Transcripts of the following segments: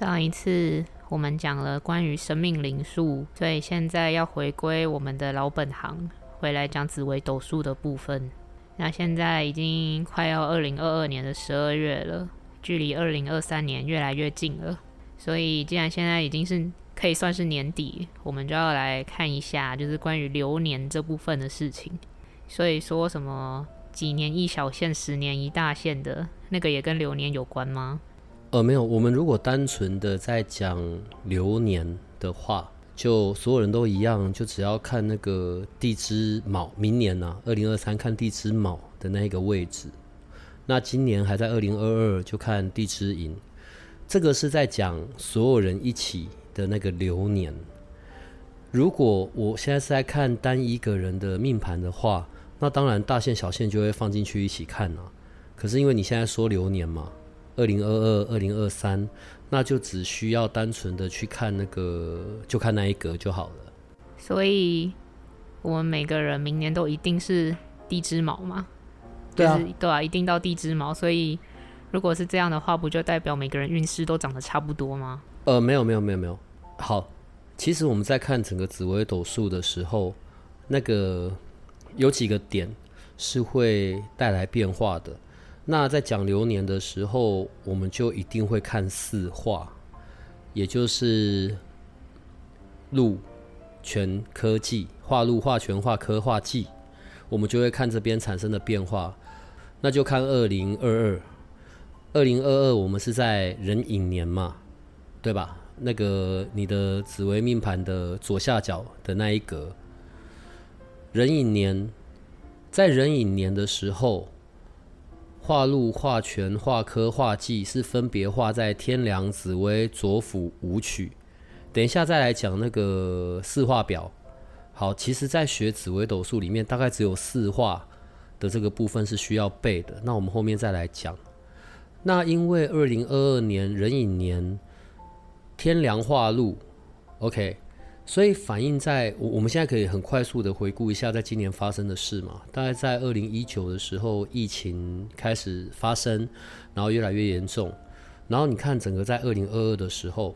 上一次我们讲了关于生命灵数，所以现在要回归我们的老本行，回来讲紫微斗数的部分。那现在已经快要二零二二年的十二月了，距离二零二三年越来越近了。所以既然现在已经是可以算是年底，我们就要来看一下，就是关于流年这部分的事情。所以说什么几年一小线，十年一大线的那个也跟流年有关吗？呃，没有。我们如果单纯的在讲流年的话，就所有人都一样，就只要看那个地支卯，明年呢，二零二三看地支卯的那个位置。那今年还在二零二二，就看地支寅。这个是在讲所有人一起的那个流年。如果我现在是在看单一个人的命盘的话，那当然大线小线就会放进去一起看啊。可是因为你现在说流年嘛。二零二二、二零二三，那就只需要单纯的去看那个，就看那一格就好了。所以，我们每个人明年都一定是地支卯嘛？对啊，对啊，一定到地支卯。所以，如果是这样的话，不就代表每个人运势都长得差不多吗？呃，没有，没有，没有，没有。好，其实我们在看整个紫微斗数的时候，那个有几个点是会带来变化的。那在讲流年的时候，我们就一定会看四化，也就是路、权、科技，化路、化权、化科、化技，我们就会看这边产生的变化。那就看二零二二，二零二二我们是在壬寅年嘛，对吧？那个你的紫微命盘的左下角的那一格，壬寅年，在壬寅年的时候。画禄、画权、画科、画技是分别画在天梁、紫薇、左辅、武曲。等一下再来讲那个四画表。好，其实，在学紫微斗数里面，大概只有四画的这个部分是需要背的。那我们后面再来讲。那因为二零二二年壬寅年，天梁画禄，OK。所以反映在我我们现在可以很快速的回顾一下，在今年发生的事嘛。大概在二零一九的时候，疫情开始发生，然后越来越严重。然后你看整个在二零二二的时候，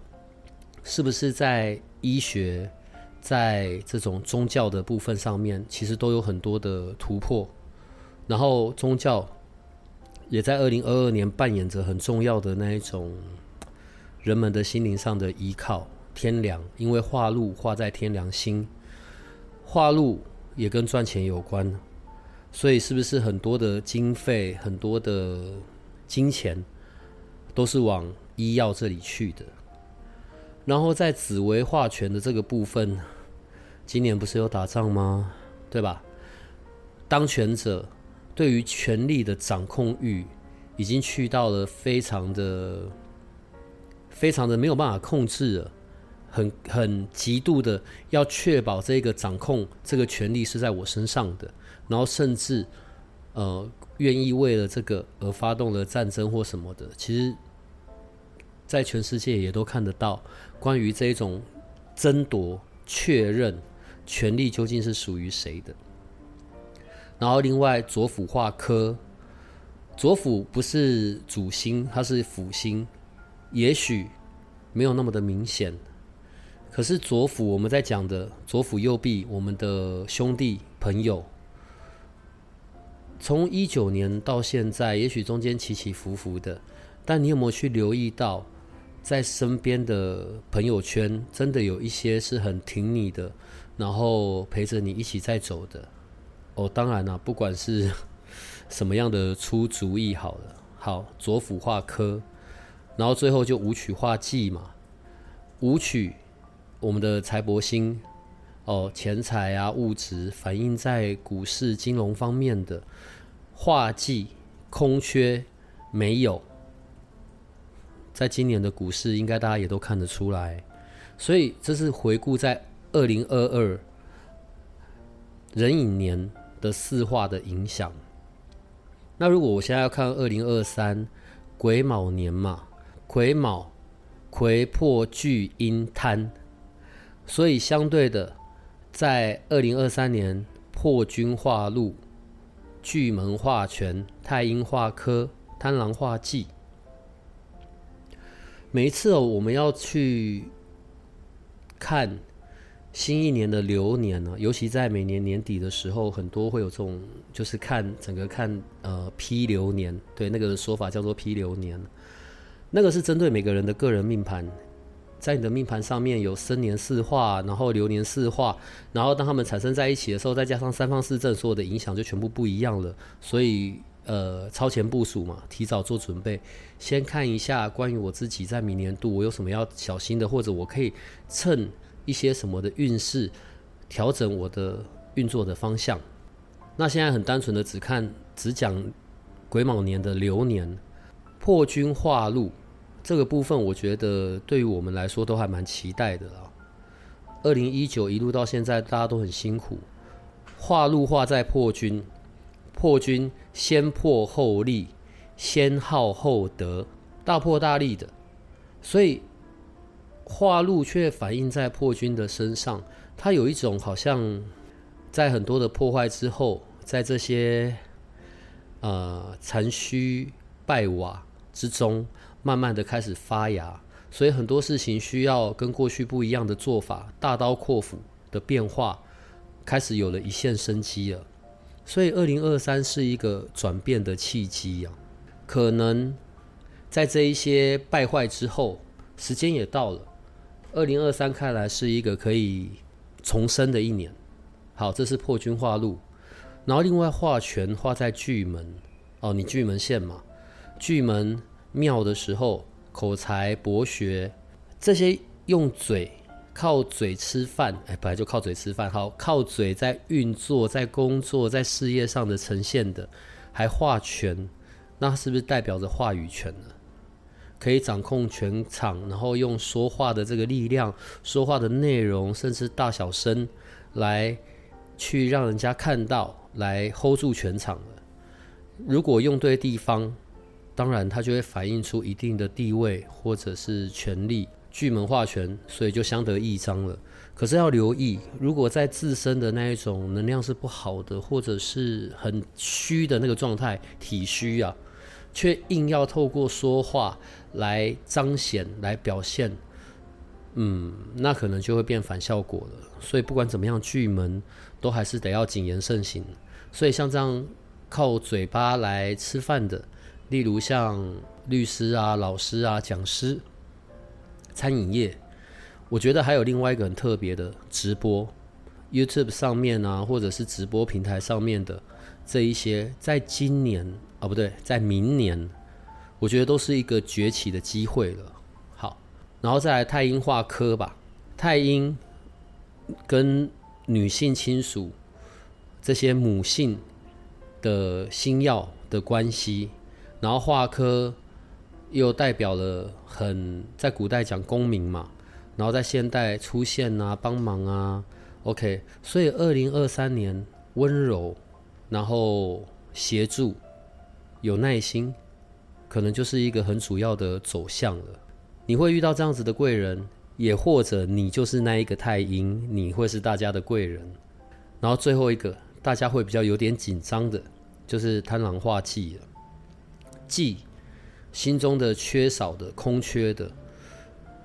是不是在医学，在这种宗教的部分上面，其实都有很多的突破。然后宗教也在二零二二年扮演着很重要的那一种人们的心灵上的依靠。天良，因为化禄化在天良心，化禄也跟赚钱有关，所以是不是很多的经费、很多的金钱都是往医药这里去的？然后在紫薇化权的这个部分，今年不是有打仗吗？对吧？当权者对于权力的掌控欲已经去到了非常的、非常的没有办法控制了。很很极度的要确保这个掌控这个权利是在我身上的，然后甚至呃愿意为了这个而发动了战争或什么的。其实，在全世界也都看得到关于这种争夺、确认权力究竟是属于谁的。然后另外左辅化科，左辅不是主星，它是辅星，也许没有那么的明显。可是左辅，我们在讲的左辅右弼，我们的兄弟朋友，从一九年到现在，也许中间起起伏伏的，但你有没有去留意到，在身边的朋友圈，真的有一些是很挺你的，然后陪着你一起在走的。哦，当然了，不管是什么样的出主意，好了，好左辅化科，然后最后就武曲化技嘛，武曲。我们的财帛星，哦，钱财啊，物质反映在股市、金融方面的化忌空缺没有，在今年的股市，应该大家也都看得出来。所以这是回顾在二零二二壬寅年的四化的影响。那如果我现在要看二零二三癸卯年嘛，癸卯癸破巨阴贪，所以相对的，在二零二三年破军化禄、巨门化权、太阴化科、贪狼化忌。每一次哦，我们要去看新一年的流年呢，尤其在每年年底的时候，很多会有这种，就是看整个看呃批流年，对那个说法叫做批流年，那个是针对每个人的个人命盘，在你的命盘上面有生年四化，然后流年四化，然后当他们产生在一起的时候，再加上三方四正，所有的影响就全部不一样了，所以。呃，超前部署嘛，提早做准备，先看一下关于我自己在明年度我有什么要小心的，或者我可以趁一些什么的运势调整我的运作的方向。那现在很单纯的只看只讲癸卯年的流年破军化禄这个部分，我觉得对于我们来说都还蛮期待的啦。二零一九一路到现在，大家都很辛苦，化路化在破军。破军先破后立，先好后得，大破大立的，所以化路却反映在破军的身上。他有一种好像在很多的破坏之后，在这些呃残虚败瓦之中，慢慢的开始发芽。所以很多事情需要跟过去不一样的做法，大刀阔斧的变化，开始有了一线生机了。所以，二零二三是一个转变的契机呀。可能在这一些败坏之后，时间也到了。二零二三看来是一个可以重生的一年。好，这是破军化禄，然后另外化权化在巨门哦，你巨门线嘛，巨门庙的时候，口才博学这些用嘴。靠嘴吃饭，哎，本来就靠嘴吃饭。好，靠嘴在运作、在工作、在事业上的呈现的，还话权，那是不是代表着话语权呢？可以掌控全场，然后用说话的这个力量、说话的内容，甚至大小声，来去让人家看到，来 hold 住全场了。如果用对地方，当然它就会反映出一定的地位或者是权力。巨门化权，所以就相得益彰了。可是要留意，如果在自身的那一种能量是不好的，或者是很虚的那个状态，体虚啊，却硬要透过说话来彰显、来表现，嗯，那可能就会变反效果了。所以不管怎么样，巨门都还是得要谨言慎行。所以像这样靠嘴巴来吃饭的，例如像律师啊、老师啊、讲师。餐饮业，我觉得还有另外一个很特别的直播，YouTube 上面啊，或者是直播平台上面的这一些，在今年啊不对，在明年，我觉得都是一个崛起的机会了。好，然后再来太阴化科吧，太阴跟女性亲属这些母性的星耀的关系，然后化科。又代表了很在古代讲功名嘛，然后在现代出现啊，帮忙啊，OK，所以二零二三年温柔，然后协助，有耐心，可能就是一个很主要的走向了。你会遇到这样子的贵人，也或者你就是那一个太阴，你会是大家的贵人。然后最后一个，大家会比较有点紧张的，就是贪狼化忌了，忌。心中的缺少的、空缺的，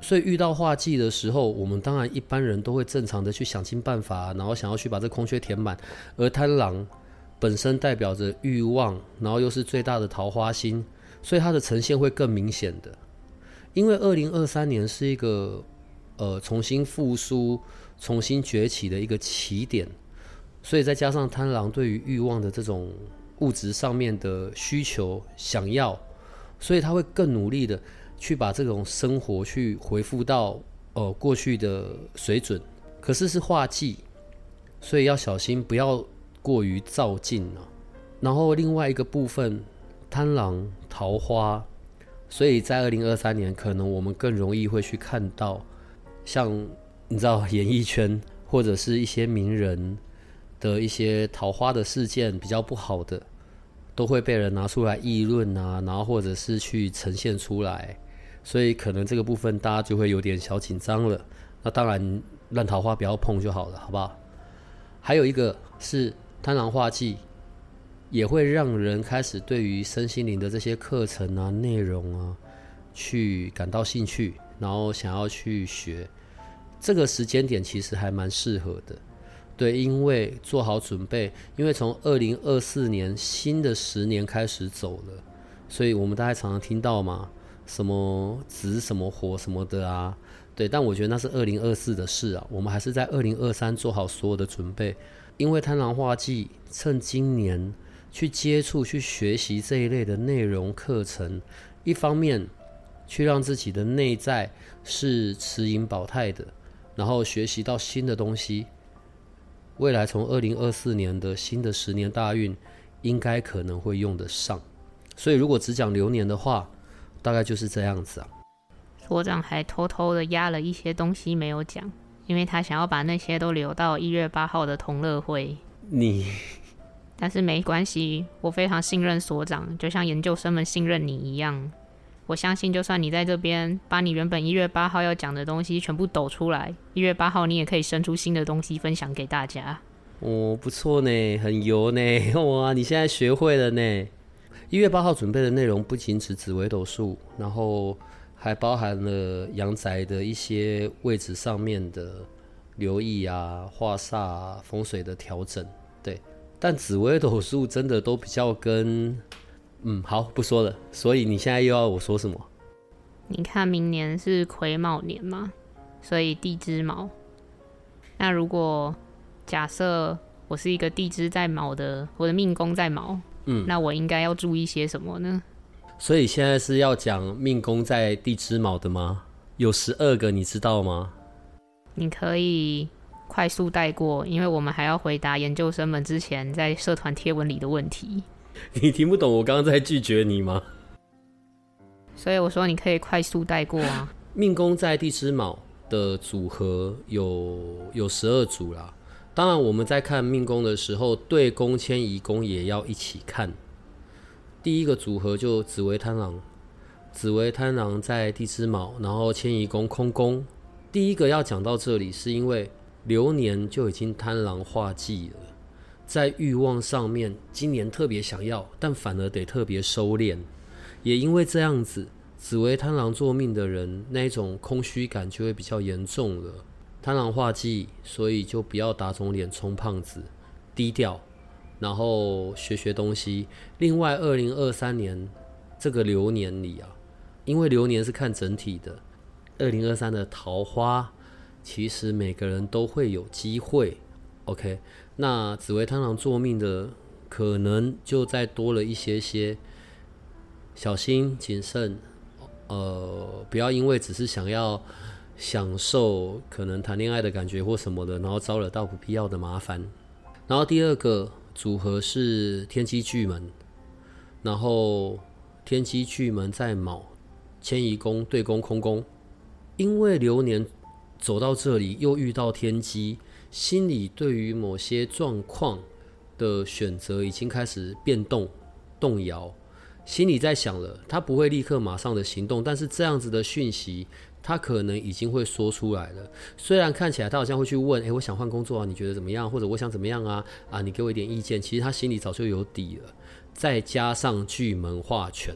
所以遇到化忌的时候，我们当然一般人都会正常的去想尽办法，然后想要去把这空缺填满。而贪狼本身代表着欲望，然后又是最大的桃花星，所以它的呈现会更明显的。因为二零二三年是一个呃重新复苏、重新崛起的一个起点，所以再加上贪狼对于欲望的这种物质上面的需求、想要。所以他会更努力的去把这种生活去回复到呃过去的水准，可是是化忌，所以要小心不要过于躁进啊。然后另外一个部分，贪狼桃花所以在二零二三年，可能我们更容易会去看到，像你知道演艺圈或者是一些名人的一些桃花的事件比较不好的，都会被人拿出来议论啊，然后或者是去呈现出来，所以可能这个部分大家就会有点小紧张了。那当然，烂桃花不要碰就好了，好不好？还有一个是贪狼化忌。也会让人开始对于身心灵的这些课程啊、内容啊，去感到兴趣，然后想要去学。这个时间点其实还蛮适合的，对，因为做好准备，因为从二零二四年新的十年开始走了，所以我们大家常常听到嘛，什么子什么火什么的啊，对，但我觉得那是二零二四的事啊，我们还是在二零二三做好所有的准备，因为贪狼化忌，趁今年。去接触、去学习这一类的内容课程，一方面去让自己的内在是持盈保泰的，然后学习到新的东西。未来从二零二四年的新的十年大运，应该可能会用得上。所以如果只讲流年的话，大概就是这样子啊。所长还偷偷的压了一些东西没有讲，因为他想要把那些都留到一月八号的同乐会。你。但是没关系，我非常信任所长，就像研究生们信任你一样。我相信，就算你在这边把你原本一月八号要讲的东西全部抖出来，一月八号你也可以生出新的东西分享给大家。哦，不错呢，很油呢，哇！你现在学会了呢。一月八号准备的内容不仅指紫微斗数，然后还包含了阳宅的一些位置上面的留意啊、化煞、风水的调整，对。但紫微斗数真的都比较跟，嗯，好不说了。所以你现在又要我说什么？你看明年是癸卯年嘛，所以地支卯。那如果假设我是一个地支在卯的，我的命宫在卯，嗯，那我应该要注意些什么呢？所以现在是要讲命宫在地支卯的吗？有十二个，你知道吗？你可以。快速带过，因为我们还要回答研究生们之前在社团贴文里的问题。你听不懂我刚刚在拒绝你吗？所以我说你可以快速带过啊。命宫在地支卯的组合有有十二组啦。当然我们在看命宫的时候，对宫迁移宫也要一起看。第一个组合就紫薇贪狼，紫薇贪狼在地支卯，然后迁移宫空宫。第一个要讲到这里，是因为。流年就已经贪狼化忌了，在欲望上面，今年特别想要，但反而得特别收敛。也因为这样子，紫薇贪狼做命的人，那种空虚感就会比较严重了。贪狼化忌，所以就不要打肿脸充胖子，低调，然后学学东西。另外，二零二三年这个流年里啊，因为流年是看整体的，二零二三的桃花。其实每个人都会有机会，OK？那紫薇贪狼做命的，可能就再多了一些些，小心谨慎，呃，不要因为只是想要享受可能谈恋爱的感觉或什么的，然后招惹到不必要的麻烦。然后第二个组合是天机巨门，然后天机巨门在卯，迁移宫对宫空宫，因为流年。走到这里又遇到天机，心里对于某些状况的选择已经开始变动、动摇，心里在想了，他不会立刻马上的行动，但是这样子的讯息，他可能已经会说出来了。虽然看起来他好像会去问，诶，我想换工作啊，你觉得怎么样？或者我想怎么样啊？啊，你给我一点意见。其实他心里早就有底了，再加上巨门化权。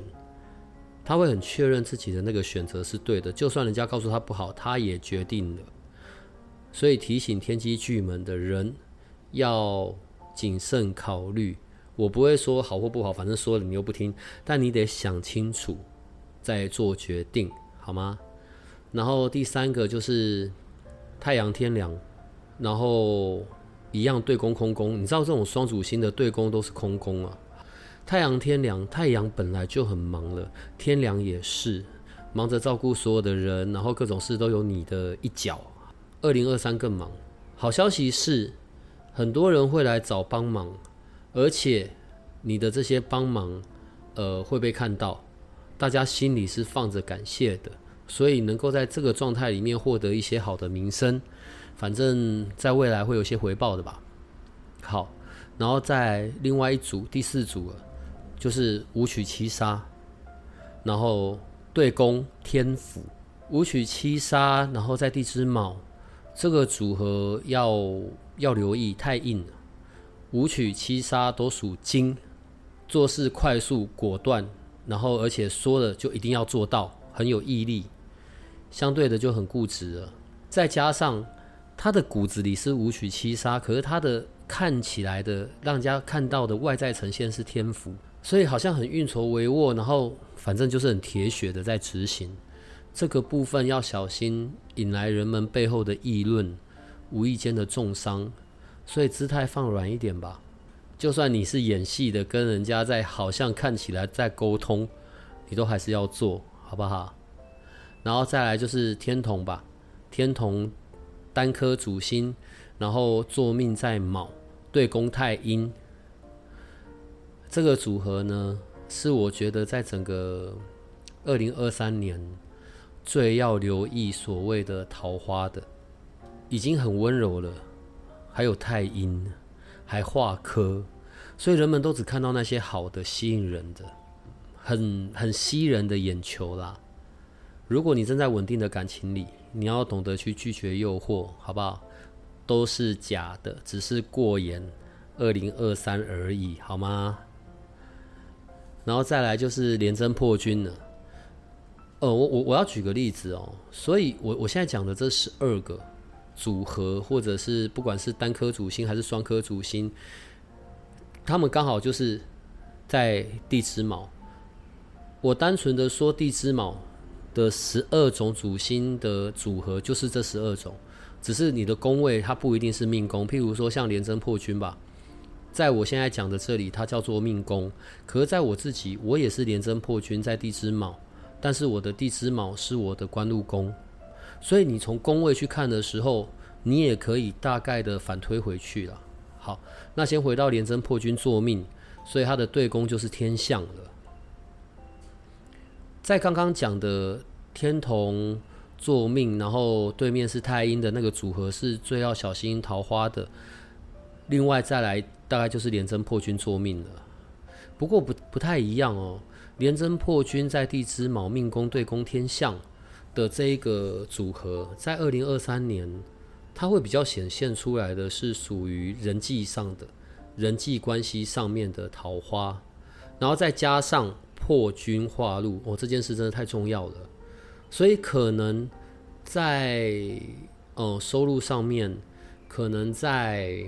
他会很确认自己的那个选择是对的，就算人家告诉他不好，他也决定了。所以提醒天机巨门的人要谨慎考虑。我不会说好或不好，反正说了你又不听，但你得想清楚再做决定，好吗？然后第三个就是太阳天梁，然后一样对宫空宫。你知道这种双主星的对宫都是空宫啊。太阳天凉，太阳本来就很忙了，天凉也是忙着照顾所有的人，然后各种事都有你的一角。二零二三更忙。好消息是，很多人会来找帮忙，而且你的这些帮忙，呃，会被看到。大家心里是放着感谢的，所以能够在这个状态里面获得一些好的名声，反正在未来会有些回报的吧。好，然后在另外一组第四组了，就是五曲七杀，然后对攻天府，五曲七杀，然后在地支卯，这个组合要要留意，太硬了。五曲七杀都属金，做事快速果断。然后，而且说了就一定要做到，很有毅力，相对的就很固执了。再加上他的骨子里是五曲七杀，可是他的看起来的让人家看到的外在呈现是天赋，所以好像很运筹帷幄，然后反正就是很铁血的在执行。这个部分要小心引来人们背后的议论，无意间的重伤，所以姿态放软一点吧。就算你是演戏的，跟人家在好像看起来在沟通，你都还是要做好不好？然后再来就是天同吧，天同单颗主星，然后坐命在卯，对宫太阴，这个组合呢，是我觉得在整个二零二三年最要留意所谓的桃花的，已经很温柔了，还有太阴，还化科。所以人们都只看到那些好的、吸引人的、很很吸人的眼球啦。如果你正在稳定的感情里，你要懂得去拒绝诱惑，好不好？都是假的，只是过眼二零二三而已，好吗？然后再来就是连贞破军了。呃，我我我要举个例子哦。所以我我现在讲的这十二个组合，或者是不管是单颗主星还是双颗主星。他们刚好就是在地支卯。我单纯的说地支卯的十二种主星的组合，就是这十二种。只是你的宫位它不一定是命宫，譬如说像廉贞破军吧，在我现在讲的这里，它叫做命宫。可是在我自己，我也是廉贞破军在地支卯，但是我的地支卯是我的官禄宫。所以你从宫位去看的时候，你也可以大概的反推回去了。好，那先回到廉贞破军作命，所以他的对宫就是天象了。在刚刚讲的天同作命，然后对面是太阴的那个组合是最要小心桃花的。另外再来，大概就是廉贞破军作命了。不过不不太一样哦，廉贞破军在地支卯命宫对宫天象的这一个组合，在二零二三年。它会比较显现出来的是属于人际上的人际关系上面的桃花，然后再加上破军化禄，哦，这件事真的太重要了，所以可能在呃收入上面，可能在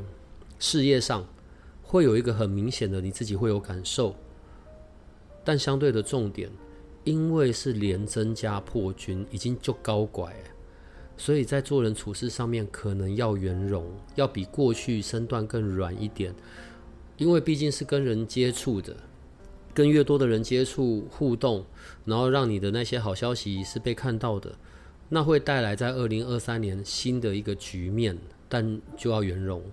事业上会有一个很明显的你自己会有感受，但相对的重点，因为是连增加破军，已经就高拐。所以在做人处事上面，可能要圆融，要比过去身段更软一点，因为毕竟是跟人接触的，跟越多的人接触互动，然后让你的那些好消息是被看到的，那会带来在二零二三年新的一个局面，但就要圆融。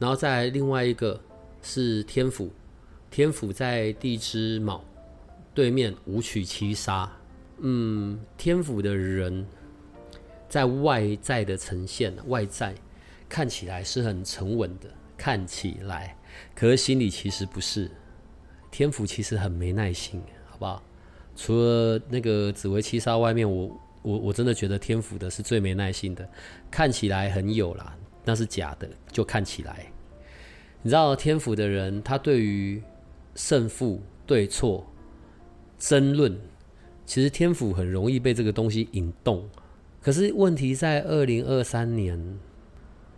然后再另外一个是天府，天府在地支卯对面五曲七杀，嗯，天府的人。在外在的呈现，外在看起来是很沉稳的，看起来，可是心里其实不是。天府其实很没耐心，好不好？除了那个紫薇七杀外面，我我我真的觉得天府的是最没耐心的。看起来很有啦，那是假的，就看起来。你知道天府的人，他对于胜负、对错、争论，其实天府很容易被这个东西引动。可是问题在二零二三年，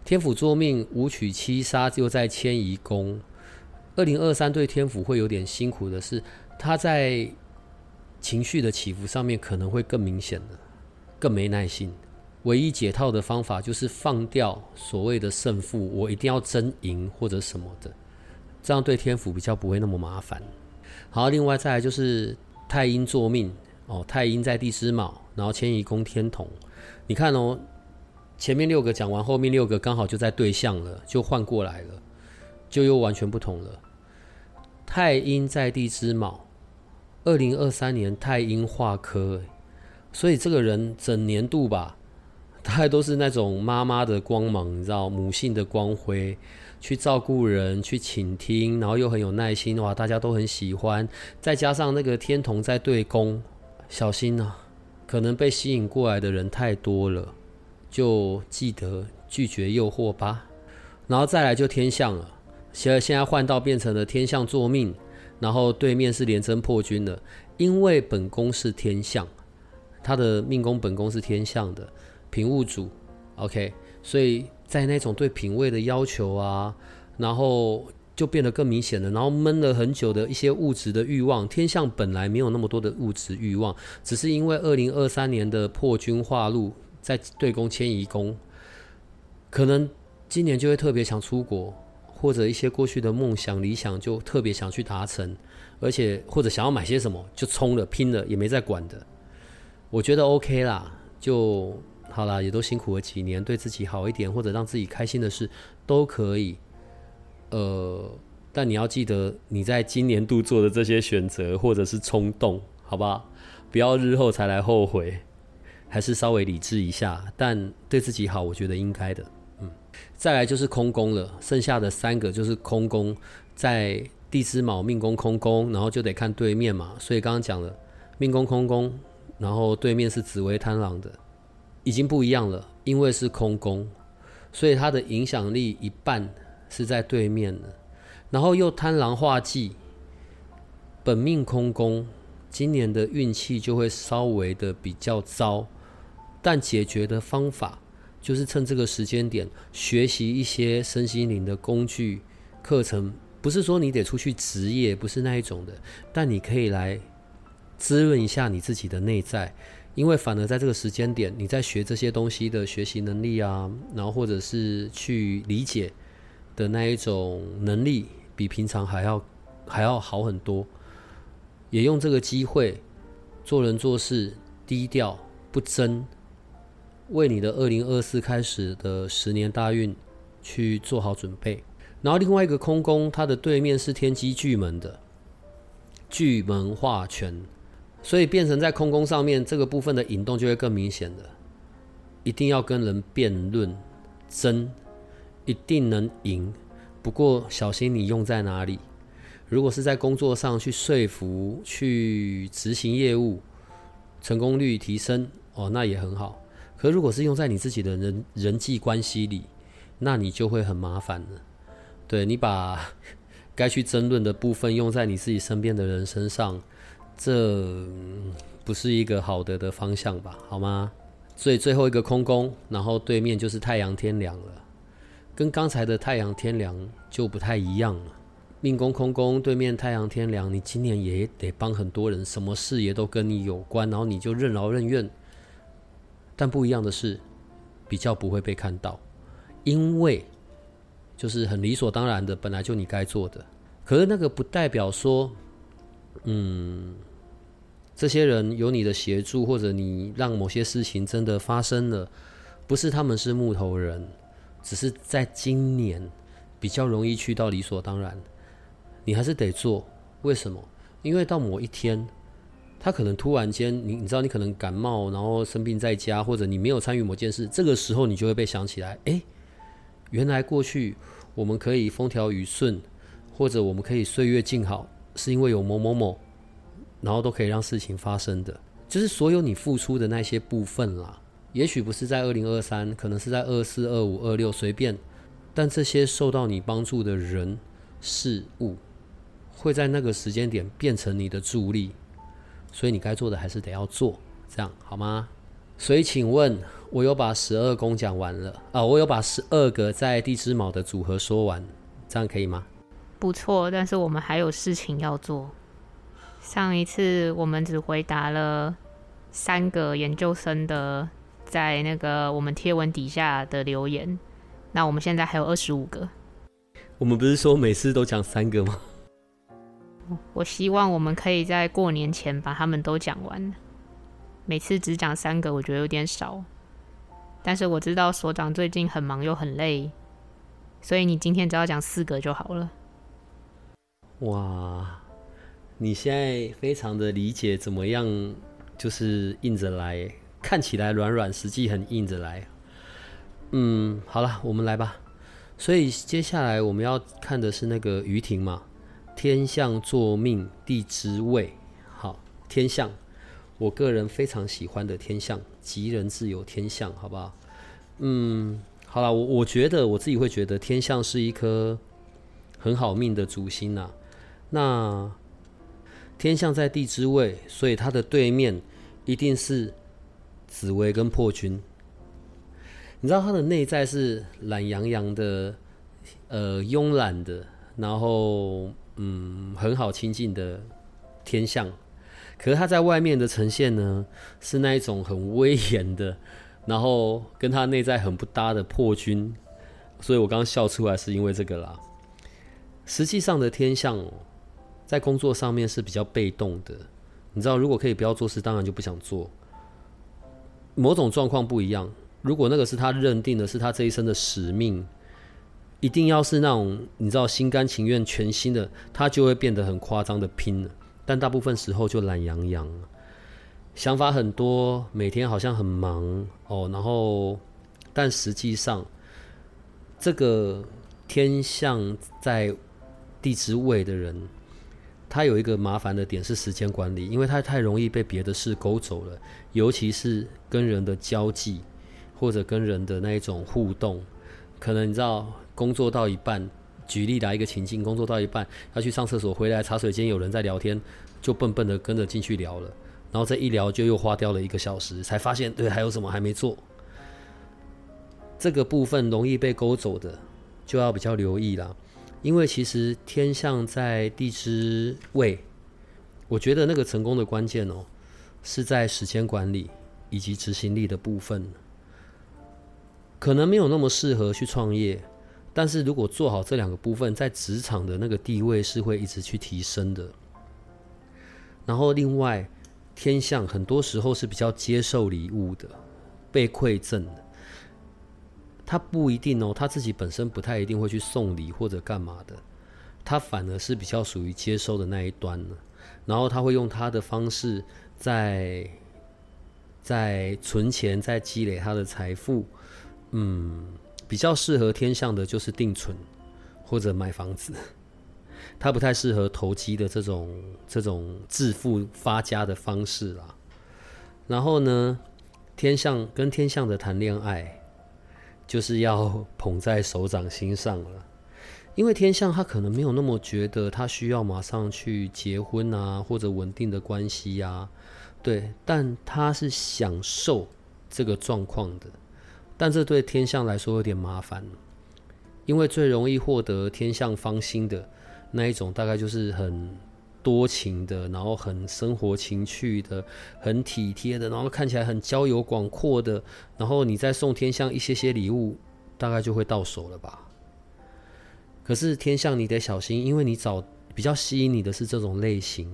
天府作命五取七杀又在迁移宫。二零二三对天府会有点辛苦的是，他在情绪的起伏上面可能会更明显的，更没耐心。唯一解套的方法就是放掉所谓的胜负，我一定要争赢或者什么的，这样对天府比较不会那么麻烦。好，另外再来就是太阴作命哦，太阴在地支卯，然后迁移宫天同。你看哦，前面六个讲完，后面六个刚好就在对象了，就换过来了，就又完全不同了。太阴在地支卯，二零二三年太阴化科，所以这个人整年度吧，大概都是那种妈妈的光芒，你知道，母性的光辉，去照顾人，去倾听，然后又很有耐心，的话，大家都很喜欢。再加上那个天童在对宫，小心呐，可能被吸引过来的人太多了，就记得拒绝诱惑吧。然后再来就天象了，现在现在换到变成了天象作命。然后对面是连贞破军的，因为本宫是天象，他的命宫本宫是天象的平物主，OK，所以在那种对品味的要求啊，然后就变得更明显了。然后闷了很久的一些物质的欲望，天象本来没有那么多的物质欲望，只是因为二零二三年的破军化禄在对宫迁移宫，可能今年就会特别想出国。或者一些过去的梦想、理想，就特别想去达成，而且或者想要买些什么，就冲了、拼了，也没在管的。我觉得 OK 啦，就好啦，也都辛苦了几年，对自己好一点，或者让自己开心的事都可以。呃，但你要记得，你在今年度做的这些选择，或者是冲动，好不好？不要日后才来后悔，还是稍微理智一下。但对自己好，我觉得应该的。嗯再来就是空宫了，剩下的三个就是空宫，在地支卯命宫空宫，然后就得看对面嘛。所以刚刚讲了命宫空宫，然后对面是紫薇贪狼的，已经不一样了，因为是空宫，所以它的影响力一半是在对面的，然后又贪狼化忌，本命空宫，今年的运气就会稍微的比较糟，但解决的方法。就是趁这个时间点学习一些身心灵的工具课程，不是说你得出去职业，不是那一种的，但你可以来滋润一下你自己的内在，因为反而在这个时间点，你在学这些东西的学习能力啊，然后或者是去理解的那一种能力，比平常还要还要好很多。也用这个机会做人做事低调不争。为你的二零二四开始的十年大运去做好准备，然后另外一个空宫，它的对面是天机巨门的巨门化权，所以变成在空宫上面这个部分的引动就会更明显的，一定要跟人辩论争，一定能赢，不过小心你用在哪里。如果是在工作上去说服、去执行业务，成功率提升哦，那也很好。可如果是用在你自己的人人际关系里，那你就会很麻烦了。对你把 该去争论的部分用在你自己身边的人身上，这不是一个好的的方向吧？好吗？所以最后一个空宫，然后对面就是太阳天梁了，跟刚才的太阳天梁就不太一样了。命宫空宫对面太阳天梁，你今年也得帮很多人，什么事也都跟你有关，然后你就任劳任怨。但不一样的是，比较不会被看到，因为就是很理所当然的，本来就你该做的。可是那个不代表说，嗯，这些人有你的协助，或者你让某些事情真的发生了，不是他们是木头人，只是在今年比较容易去到理所当然，你还是得做。为什么？因为到某一天。他可能突然间，你你知道，你可能感冒，然后生病在家，或者你没有参与某件事，这个时候你就会被想起来，哎，原来过去我们可以风调雨顺，或者我们可以岁月静好，是因为有某某某，然后都可以让事情发生的，就是所有你付出的那些部分啦。也许不是在二零二三，可能是在二四、二五、二六，随便，但这些受到你帮助的人事物，会在那个时间点变成你的助力。所以你该做的还是得要做，这样好吗？所以请问，我有把十二宫讲完了啊？我有把十二个在地支卯的组合说完，这样可以吗？不错，但是我们还有事情要做。上一次我们只回答了三个研究生的在那个我们贴文底下的留言，那我们现在还有二十五个。我们不是说每次都讲三个吗？我希望我们可以在过年前把他们都讲完。每次只讲三个，我觉得有点少。但是我知道所长最近很忙又很累，所以你今天只要讲四个就好了。哇，你现在非常的理解怎么样，就是硬着来，看起来软软，实际很硬着来。嗯，好了，我们来吧。所以接下来我们要看的是那个于庭嘛，天象作命，地之位。好，天象，我个人非常喜欢的天象，吉人自有天相，好不好？嗯，好了，我我觉得我自己会觉得天象是一颗很好命的主星呐。那天象在地支位，所以它的对面一定是紫薇跟破军。你知道他的内在是懒洋洋的，呃，慵懒的，然后嗯，很好亲近的天象，可是他在外面的呈现呢，是那一种很威严的，然后跟他内在很不搭的破军，所以我刚刚笑出来是因为这个啦。实际上的天象在工作上面是比较被动的，你知道，如果可以不要做事，当然就不想做。某种状况不一样。如果那个是他认定的，是他这一生的使命，一定要是那种你知道心甘情愿、全新的，他就会变得很夸张的拼了。但大部分时候就懒洋洋，想法很多，每天好像很忙哦。然后，但实际上，这个天象在地支位的人，他有一个麻烦的点是时间管理，因为它太容易被别的事勾走了，尤其是跟人的交际。或者跟人的那一种互动，可能你知道，工作到一半，举例来一个情境，工作到一半要去上厕所，回来茶水间有人在聊天，就笨笨的跟着进去聊了，然后这一聊就又花掉了一个小时，才发现对还有什么还没做，这个部分容易被勾走的，就要比较留意啦，因为其实天象在地支位，我觉得那个成功的关键哦，是在时间管理以及执行力的部分。可能没有那么适合去创业，但是如果做好这两个部分，在职场的那个地位是会一直去提升的。然后另外，天象很多时候是比较接受礼物的，被馈赠的。他不一定哦，他自己本身不太一定会去送礼或者干嘛的，他反而是比较属于接收的那一端呢。然后他会用他的方式在在存钱，在积累他的财富。嗯，比较适合天象的就是定存或者买房子，他不太适合投机的这种这种致富发家的方式啦。然后呢，天象跟天象的谈恋爱，就是要捧在手掌心上了，因为天象他可能没有那么觉得他需要马上去结婚啊，或者稳定的关系呀，对，但他是享受这个状况的。但这对天象来说有点麻烦，因为最容易获得天象芳心的那一种，大概就是很多情的，然后很生活情趣的，很体贴的，然后看起来很交友广阔的，然后你再送天象一些些礼物，大概就会到手了吧。可是天象你得小心，因为你找比较吸引你的是这种类型，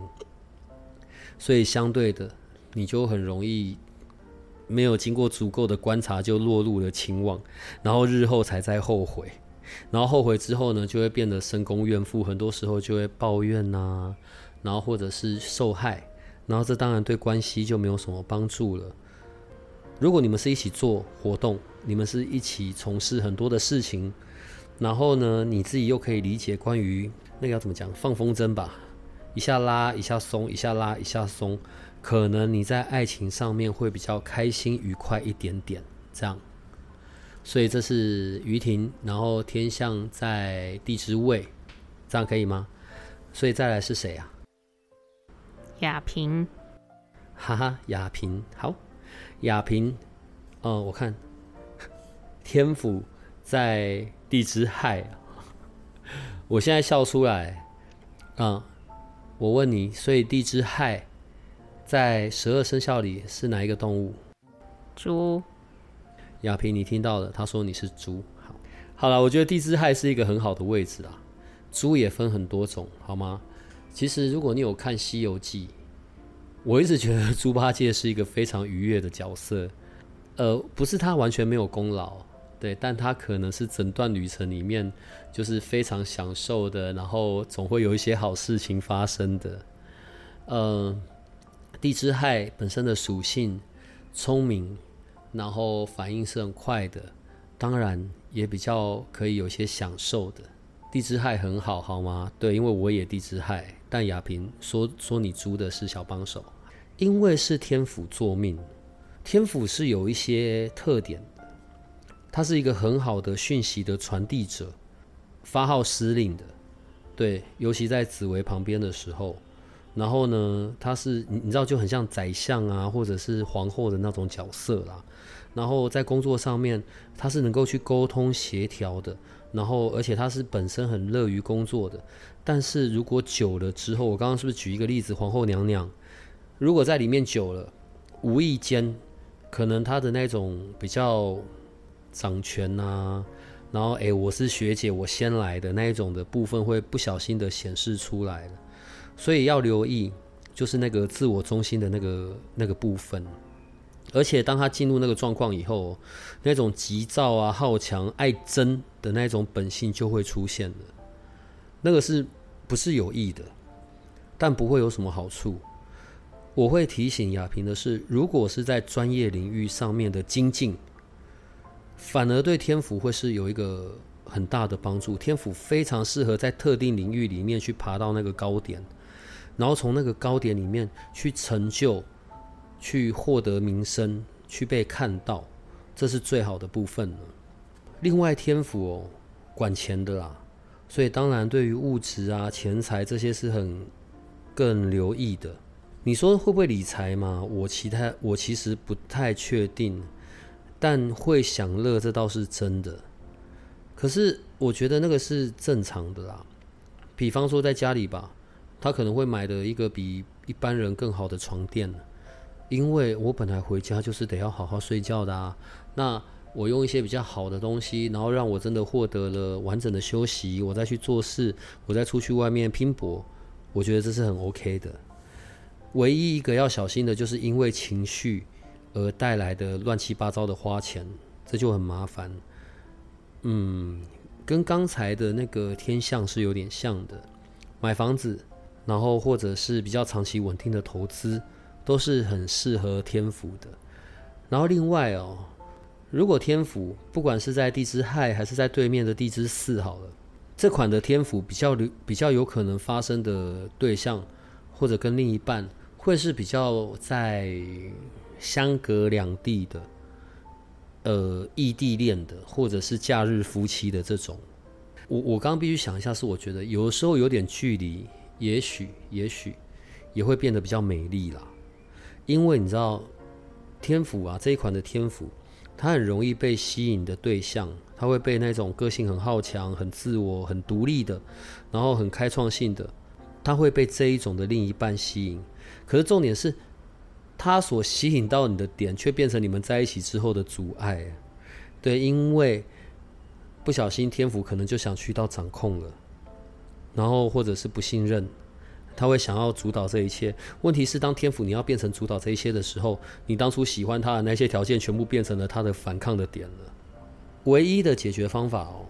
所以相对的你就很容易。没有经过足够的观察就落入了情网，然后日后才在后悔，然后后悔之后呢，就会变得深宫怨妇，很多时候就会抱怨呐，然后或者是受害，然后这当然对关系就没有什么帮助了。如果你们是一起做活动，你们是一起从事很多的事情，然后呢，你自己又可以理解关于那个要怎么讲，放风筝吧，一下拉一下松，一下拉一下松。可能你在爱情上面会比较开心愉快一点点，这样，所以这是于婷，然后天象在地支位，这样可以吗？所以再来是谁啊？亚平，哈哈，亚平好，亚平，哦，我看 天府在地支亥，我现在笑出来，啊，我问你，所以地支亥。在十二生肖里是哪一个动物？猪。亚平，你听到了？他说你是猪。好，好了，我觉得地支亥是一个很好的位置啦。猪也分很多种，好吗？其实如果你有看《西游记》，我一直觉得猪八戒是一个非常愉悦的角色。呃，不是他完全没有功劳，对，但他可能是整段旅程里面就是非常享受的，然后总会有一些好事情发生的。呃，地支亥本身的属性聪明，然后反应是很快的，当然也比较可以有些享受的。地支亥很好，好吗？对，因为我也地支亥，但亚平说说你租的是小帮手，因为是天府作命，天府是有一些特点，它是一个很好的讯息的传递者，发号施令的，对，尤其在紫薇旁边的时候，然后呢，他是你你知道就很像宰相啊，或者是皇后的那种角色啦，然后在工作上面，他是能够去沟通协调的。然后，而且他是本身很乐于工作的，但是如果久了之后，我刚刚是不是举一个例子？皇后娘娘如果在里面久了，无意间可能她的那种比较掌权呐，然后诶，我是学姐，我先来的那一种的部分会不小心的显示出来了，所以要留意，就是那个自我中心的那个那个部分。而且当他进入那个状况以后，那种急躁啊、好强、爱争的那种本性就会出现了。那个是不是有意的？但不会有什么好处。我会提醒亚平的是，如果是在专业领域上面的精进，反而对天府会是有一个很大的帮助。天府非常适合在特定领域里面去爬到那个高点，然后从那个高点里面去成就。去获得名声，去被看到，这是最好的部分了。另外，天府哦，管钱的啦，所以当然对于物质啊、钱财这些是很更留意的。你说会不会理财嘛？我其他我其实不太确定，但会享乐这倒是真的。可是我觉得那个是正常的啦。比方说在家里吧，他可能会买的一个比一般人更好的床垫。因为我本来回家就是得要好好睡觉的啊，那我用一些比较好的东西，然后让我真的获得了完整的休息，我再去做事，我再出去外面拼搏，我觉得这是很 OK 的。唯一一个要小心的就是因为情绪而带来的乱七八糟的花钱，这就很麻烦。嗯，跟刚才的那个天象是有点像的，买房子，然后或者是比较长期稳定的投资。都是很适合天府的。然后另外哦，如果天府不管是在地支亥还是在对面的地支巳，好了，这款的天府比较比较有可能发生的对象，或者跟另一半会是比较在相隔两地的，呃，异地恋的，或者是假日夫妻的这种。我我刚刚必须想一下，是我觉得有的时候有点距离，也许也许也会变得比较美丽啦。因为你知道，天府啊这一款的天府，它很容易被吸引的对象，它会被那种个性很好强、很自我、很独立的，然后很开创性的，他会被这一种的另一半吸引。可是重点是，他所吸引到你的点，却变成你们在一起之后的阻碍。对，因为不小心天府可能就想去到掌控了，然后或者是不信任。他会想要主导这一切。问题是，当天府你要变成主导这一切的时候，你当初喜欢他的那些条件，全部变成了他的反抗的点了。唯一的解决方法哦，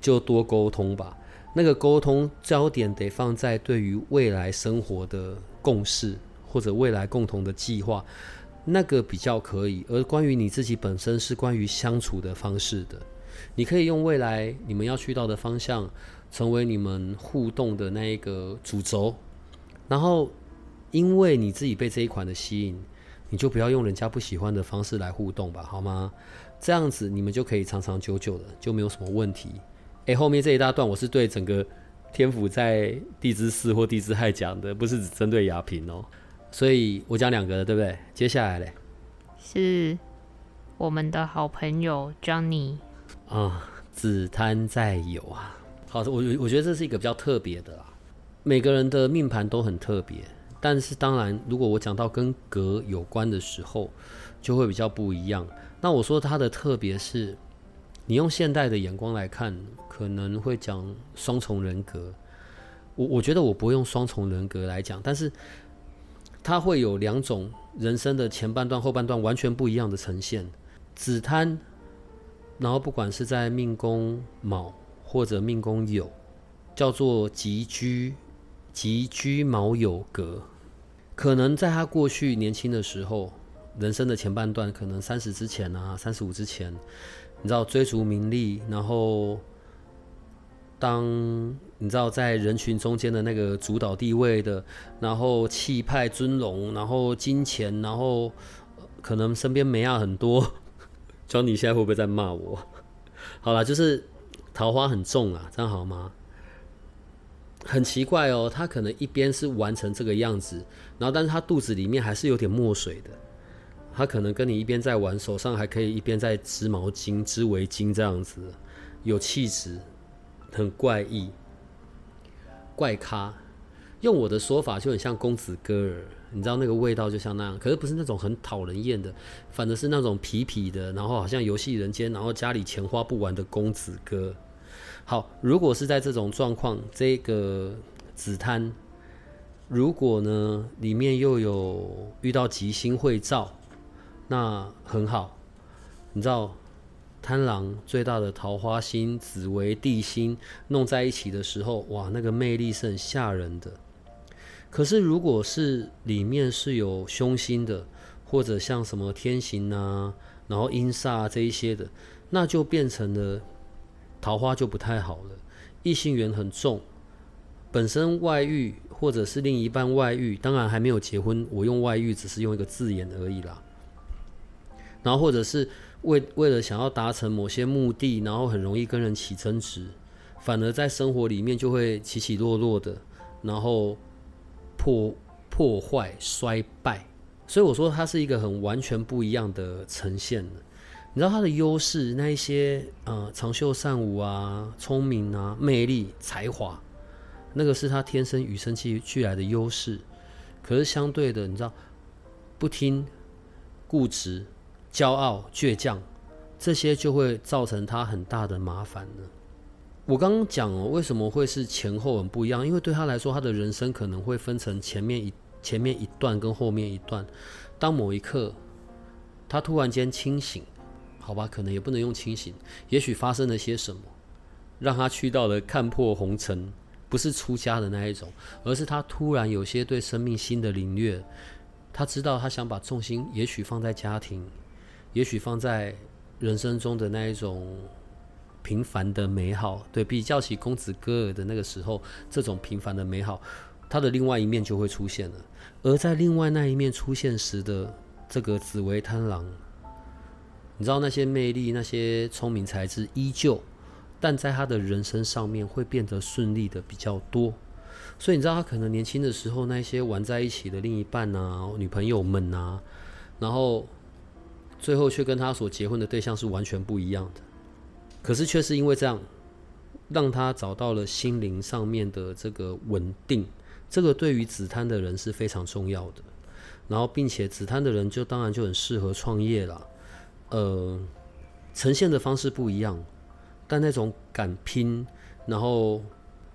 就多沟通吧。那个沟通焦点得放在对于未来生活的共识，或者未来共同的计划，那个比较可以。而关于你自己本身，是关于相处的方式的。你可以用未来你们要去到的方向，成为你们互动的那一个主轴。然后，因为你自己被这一款的吸引，你就不要用人家不喜欢的方式来互动吧，好吗？这样子你们就可以长长久久的，就没有什么问题。诶，后面这一大段我是对整个天府在地之四或地之亥讲的，不是只针对雅萍哦。所以我讲两个了，对不对？接下来嘞，是我们的好朋友 Johnny 啊，子贪在有啊。好，我我觉得这是一个比较特别的啦。每个人的命盘都很特别，但是当然，如果我讲到跟格有关的时候，就会比较不一样。那我说它的特别是，你用现代的眼光来看，可能会讲双重人格。我我觉得我不会用双重人格来讲，但是它会有两种人生的前半段、后半段完全不一样的呈现。子贪，然后不管是在命宫卯或者命宫酉，叫做吉居。吉居卯酉格，可能在他过去年轻的时候，人生的前半段，可能三十之前啊，三十五之前，你知道追逐名利，然后当你知道在人群中间的那个主导地位的，然后气派尊荣，然后金钱，然后可能身边美亚很多。庄你现在会不会在骂我？好了，就是桃花很重啊，这样好吗？很奇怪哦，他可能一边是玩成这个样子，然后但是他肚子里面还是有点墨水的。他可能跟你一边在玩，手上还可以一边在织毛巾、织围巾这样子，有气质，很怪异，怪咖。用我的说法就很像公子哥儿，你知道那个味道就像那样，可是不是那种很讨人厌的，反而是那种痞痞的，然后好像游戏人间，然后家里钱花不完的公子哥。好，如果是在这种状况，这个紫檀，如果呢里面又有遇到吉星会照，那很好。你知道贪狼最大的桃花星紫薇地星弄在一起的时候，哇，那个魅力是很吓人的。可是，如果是里面是有凶星的，或者像什么天行啊，然后阴煞这一些的，那就变成了桃花就不太好了，异性缘很重，本身外遇或者是另一半外遇，当然还没有结婚，我用外遇只是用一个字眼而已啦。然后或者是为为了想要达成某些目的，然后很容易跟人起争执，反而在生活里面就会起起落落的，然后。破破坏衰败，所以我说它是一个很完全不一样的呈现你知道它的优势，那一些呃长袖善舞啊、聪明啊、魅力、才华，那个是他天生与生俱俱来的优势。可是相对的，你知道不听、固执、骄傲、倔强，这些就会造成他很大的麻烦了。我刚刚讲哦，为什么会是前后很不一样？因为对他来说，他的人生可能会分成前面一前面一段跟后面一段。当某一刻他突然间清醒，好吧，可能也不能用清醒，也许发生了些什么，让他去到了看破红尘，不是出家的那一种，而是他突然有些对生命新的领略。他知道他想把重心也许放在家庭，也许放在人生中的那一种。平凡的美好，对比较起公子哥儿的那个时候，这种平凡的美好，它的另外一面就会出现了。而在另外那一面出现时的这个紫薇贪狼，你知道那些魅力、那些聪明才智依旧，但在他的人生上面会变得顺利的比较多。所以你知道他可能年轻的时候那些玩在一起的另一半啊、女朋友们啊，然后最后却跟他所结婚的对象是完全不一样的。可是却是因为这样，让他找到了心灵上面的这个稳定，这个对于紫檀的人是非常重要的。然后，并且紫檀的人就当然就很适合创业了。呃，呈现的方式不一样，但那种敢拼，然后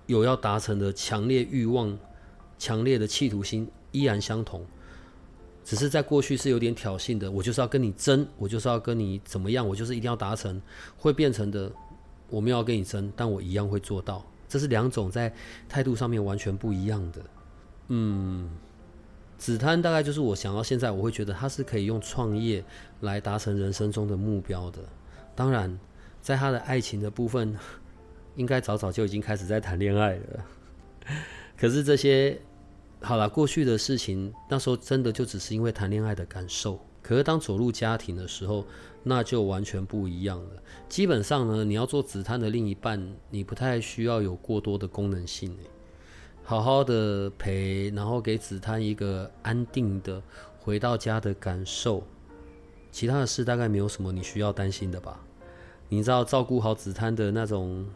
有要达成的强烈欲望、强烈的企图心依然相同。只是在过去是有点挑衅的，我就是要跟你争，我就是要跟你怎么样，我就是一定要达成，会变成的，我们要跟你争，但我一样会做到。这是两种在态度上面完全不一样的。嗯，紫檀大概就是我想到现在，我会觉得他是可以用创业来达成人生中的目标的。当然，在他的爱情的部分，应该早早就已经开始在谈恋爱了。可是这些。好了，过去的事情，那时候真的就只是因为谈恋爱的感受。可是当走入家庭的时候，那就完全不一样了。基本上呢，你要做紫檀的另一半，你不太需要有过多的功能性好好的陪，然后给紫檀一个安定的回到家的感受。其他的事大概没有什么你需要担心的吧？你知道照顾好紫檀的那种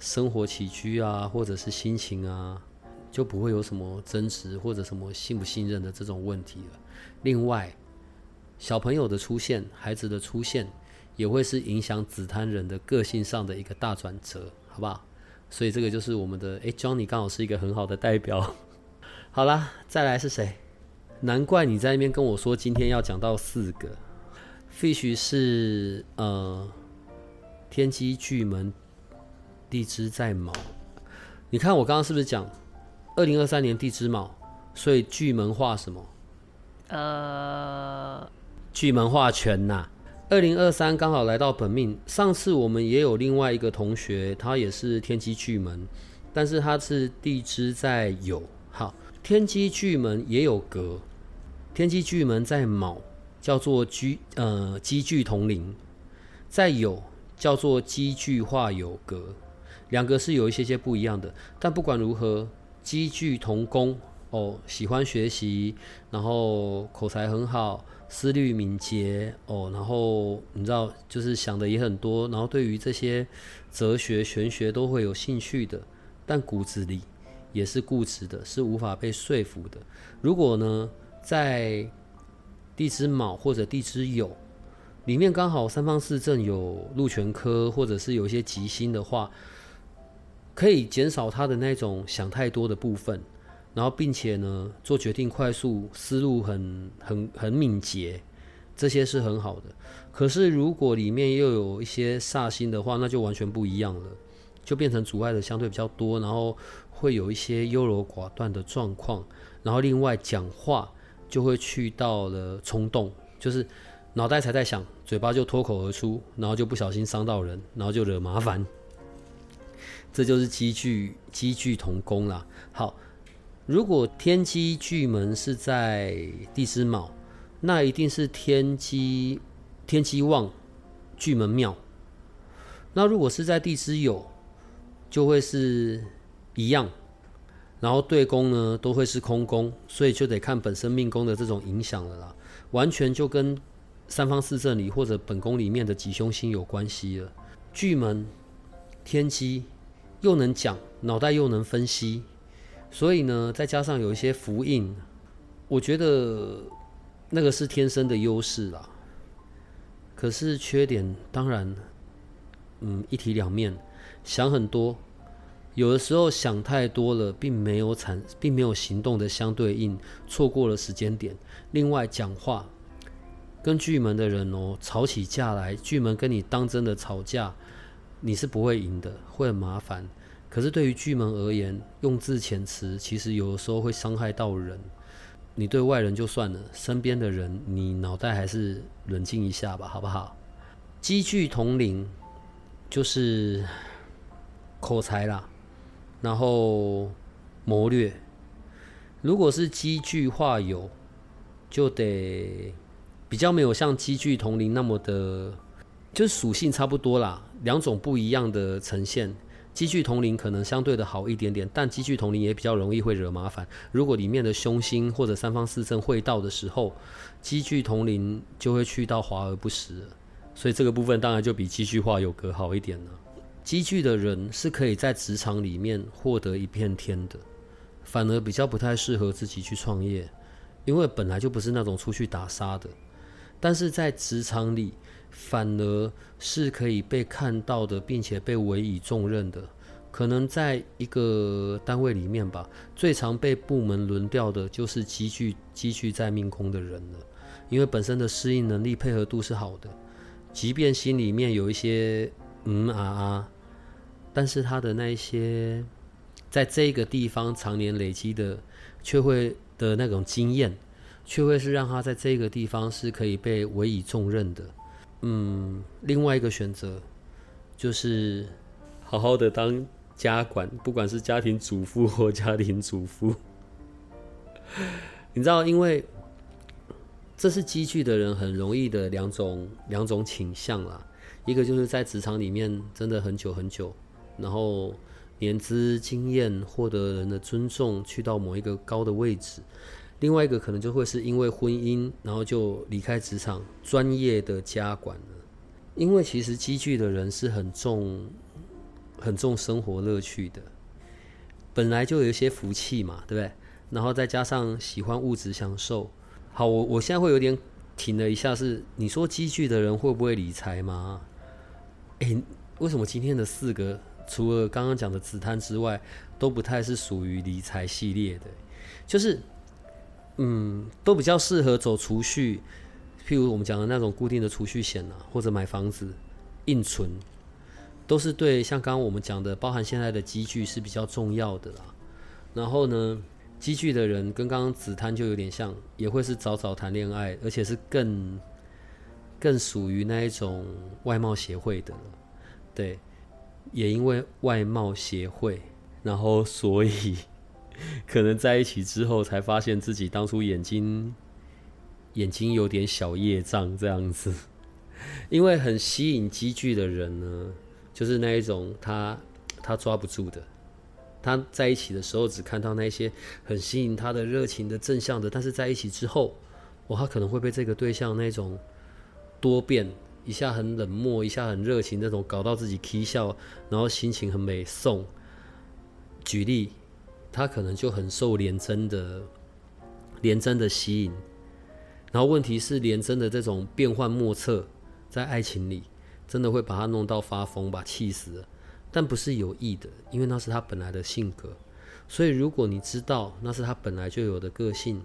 生活起居啊，或者是心情啊。就不会有什么争执或者什么信不信任的这种问题了。另外，小朋友的出现、孩子的出现，也会是影响紫檀人的个性上的一个大转折，好不好？所以这个就是我们的诶 j o h n n y 刚好是一个很好的代表。好啦，再来是谁？难怪你在那边跟我说今天要讲到四个，Fish 是呃天机巨门地支在卯。你看我刚刚是不是讲？二零二三年地支卯，所以巨门化什么？呃，巨门化权呐。二零二三刚好来到本命。上次我们也有另外一个同学，他也是天机巨门，但是他是地支在酉。好，天机巨门也有格，天机巨门在卯，叫做居呃积聚同龄，在酉叫做积聚化有格，两个是有一些些不一样的。但不管如何，积聚同工。哦，喜欢学习，然后口才很好，思虑敏捷哦，然后你知道，就是想的也很多，然后对于这些哲学、玄学都会有兴趣的，但骨子里也是固执的，是无法被说服的。如果呢，在地支卯或者地支酉里面刚好三方四正有禄全科，或者是有一些吉星的话，可以减少他的那种想太多的部分。然后，并且呢，做决定快速，思路很很很敏捷，这些是很好的。可是，如果里面又有一些煞星的话，那就完全不一样了，就变成阻碍的相对比较多，然后会有一些优柔寡断的状况。然后，另外讲话就会去到了冲动，就是脑袋才在想，嘴巴就脱口而出，然后就不小心伤到人，然后就惹麻烦。这就是积聚积聚同工啦。好。如果天机巨门是在地支卯，那一定是天机天机旺巨门庙。那如果是在地支酉，就会是一样。然后对宫呢，都会是空宫，所以就得看本身命宫的这种影响了啦。完全就跟三方四正里或者本宫里面的吉凶星有关系了。巨门天机又能讲，脑袋又能分析。所以呢，再加上有一些福印，我觉得那个是天生的优势啦。可是缺点当然，嗯，一体两面，想很多，有的时候想太多了，并没有产，并没有行动的相对应，错过了时间点。另外，讲话跟巨门的人哦，吵起架来，巨门跟你当真的吵架，你是不会赢的，会很麻烦。可是对于巨门而言，用字遣词其实有时候会伤害到人。你对外人就算了，身边的人，你脑袋还是冷静一下吧，好不好？积聚同龄就是口才啦，然后谋略。如果是积聚化有，就得比较没有像积聚同龄那么的，就是属性差不多啦，两种不一样的呈现。积聚同龄可能相对的好一点点，但积聚同龄也比较容易会惹麻烦。如果里面的凶星或者三方四正会到的时候，积聚同龄就会去到华而不实，所以这个部分当然就比积聚化有格好一点了。积聚的人是可以在职场里面获得一片天的，反而比较不太适合自己去创业，因为本来就不是那种出去打杀的。但是在职场里，反而是可以被看到的，并且被委以重任的。可能在一个单位里面吧，最常被部门轮调的就是积聚积聚在命宫的人了。因为本身的适应能力、配合度是好的，即便心里面有一些嗯啊啊，但是他的那一些在这个地方常年累积的，却会的那种经验。却会是让他在这个地方是可以被委以重任的。嗯，另外一个选择就是好好的当家管，不管是家庭主妇或家庭主妇。你知道，因为这是积聚的人很容易的两种两种倾向啦。一个就是在职场里面真的很久很久，然后年资经验获得人的尊重，去到某一个高的位置。另外一个可能就会是因为婚姻，然后就离开职场，专业的家管了。因为其实积聚的人是很重、很重生活乐趣的，本来就有一些福气嘛，对不对？然后再加上喜欢物质享受。好，我我现在会有点停了一下，是你说积聚的人会不会理财吗？诶，为什么今天的四个除了刚刚讲的紫檀之外，都不太是属于理财系列的？就是。嗯，都比较适合走储蓄，譬如我们讲的那种固定的储蓄险啊，或者买房子、硬存，都是对像刚刚我们讲的，包含现在的积聚是比较重要的啦。然后呢，积聚的人跟刚刚紫檀就有点像，也会是早早谈恋爱，而且是更更属于那一种外貌协会的。对，也因为外貌协会，然后所以可能在一起之后才发现自己当初眼睛眼睛有点小业障这样子。因为很吸引积聚的人呢，就是那一种他他抓不住的。他在一起的时候只看到那些很吸引他的热情的正向的，但是在一起之后，哇，他可能会被这个对象那种多变，一下很冷漠，一下很热情那种搞到自己啼笑，然后心情很美送。举例，他可能就很受连真的连真的吸引，然后问题是连真的这种变幻莫测，在爱情里真的会把他弄到发疯，把气死了。但不是有意的，因为那是他本来的性格。所以，如果你知道那是他本来就有的个性，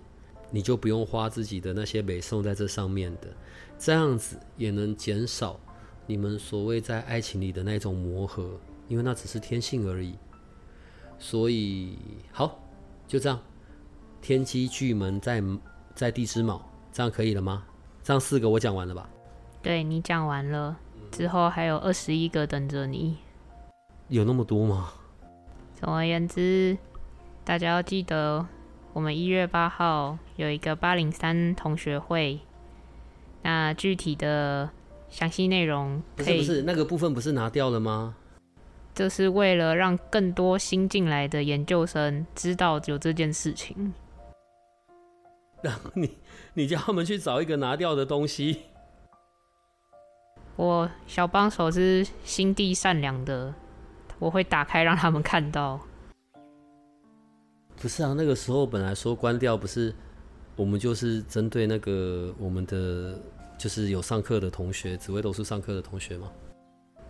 你就不用花自己的那些美送在这上面的。这样子也能减少你们所谓在爱情里的那种磨合，因为那只是天性而已。所以，好，就这样，天机巨门在在地之卯，这样可以了吗？这样四个我讲完了吧？对你讲完了，之后还有二十一个等着你。有那么多吗？总而言之，大家要记得，我们一月八号有一个八零三同学会。那具体的详细内容，不是不是那个部分不是拿掉了吗？这是为了让更多新进来的研究生知道有这件事情。然后你 你叫他们去找一个拿掉的东西。我小帮手是心地善良的。我会打开让他们看到。不是啊，那个时候本来说关掉，不是我们就是针对那个我们的就是有上课的同学，紫薇斗数上课的同学吗？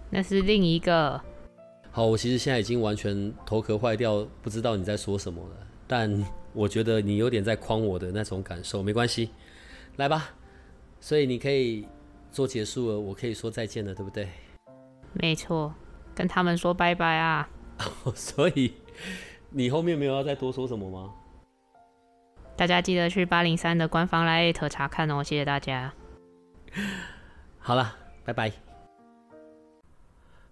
那是另一个。好，我其实现在已经完全头壳坏掉，不知道你在说什么了。但 我觉得你有点在诓我的那种感受，没关系，来吧。所以你可以做结束了，我可以说再见了，对不对？没错。跟他们说拜拜啊！所以你后面没有要再多说什么吗？大家记得去八零三的官方来艾特查看哦，谢谢大家。好了，拜拜。